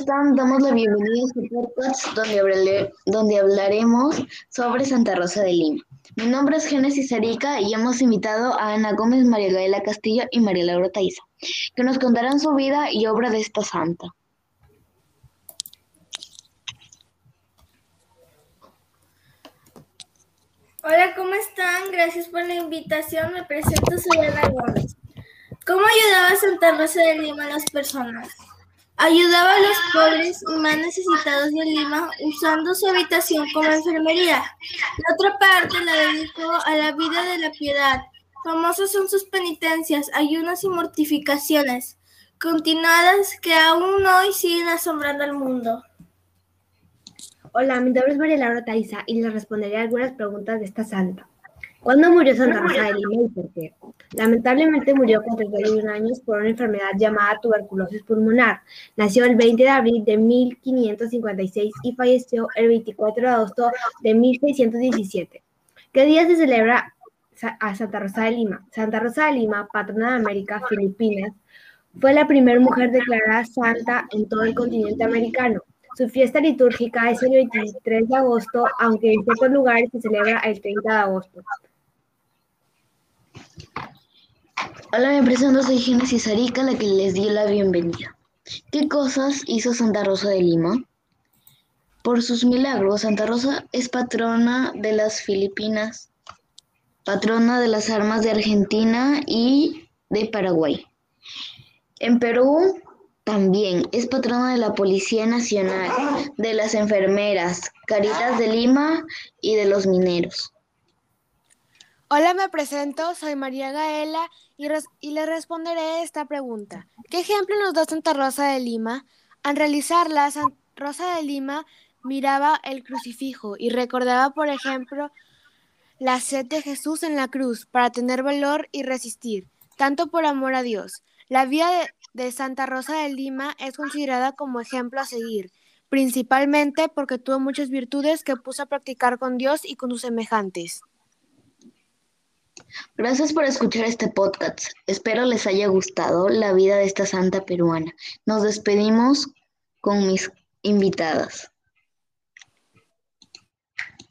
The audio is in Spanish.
están? Damos la bienvenida a este podcast donde, donde hablaremos sobre Santa Rosa de Lima. Mi nombre es Génesis Arica y hemos invitado a Ana Gómez, María Gaela Castillo y María Laura Taiza, que nos contarán su vida y obra de esta santa. Hola, ¿cómo están? Gracias por la invitación. Me presento, soy Ana Gómez. ¿Cómo ayudaba Santa Rosa de Lima a las personas? Ayudaba a los pobres y más necesitados de Lima usando su habitación como enfermería. La otra parte la dedicó a la vida de la piedad. Famosas son sus penitencias, ayunos y mortificaciones, continuadas que aún hoy siguen asombrando al mundo. Hola, mi nombre es María Laura Taiza y le responderé algunas preguntas de esta santa. ¿Cuándo murió Santa Rosa de Lima y por qué? Lamentablemente murió con 31 años por una enfermedad llamada tuberculosis pulmonar. Nació el 20 de abril de 1556 y falleció el 24 de agosto de 1617. ¿Qué día se celebra a Santa Rosa de Lima? Santa Rosa de Lima, patrona de América, Filipinas, fue la primera mujer declarada santa en todo el continente americano. Su fiesta litúrgica es el 23 de agosto, aunque en ciertos lugares se celebra el 30 de agosto. Hola, me presento, soy Génesis Arica, la que les dio la bienvenida. ¿Qué cosas hizo Santa Rosa de Lima? Por sus milagros, Santa Rosa es patrona de las Filipinas, patrona de las armas de Argentina y de Paraguay. En Perú también es patrona de la Policía Nacional, de las enfermeras, Caritas de Lima y de los mineros. Hola, me presento, soy María Gaela y, le responderé esta pregunta. ¿Qué ejemplo nos da Santa Rosa de Lima? Al realizarla, Santa Rosa de Lima miraba el crucifijo y recordaba, por ejemplo, la sed de Jesús en la cruz para tener valor y resistir, tanto por amor a Dios. La vida de, de Santa Rosa de Lima es considerada como ejemplo a seguir, principalmente porque tuvo muchas virtudes que puso a practicar con Dios y con sus semejantes. Gracias por escuchar este podcast. Espero les haya gustado la vida de esta santa peruana. Nos despedimos con mis invitadas.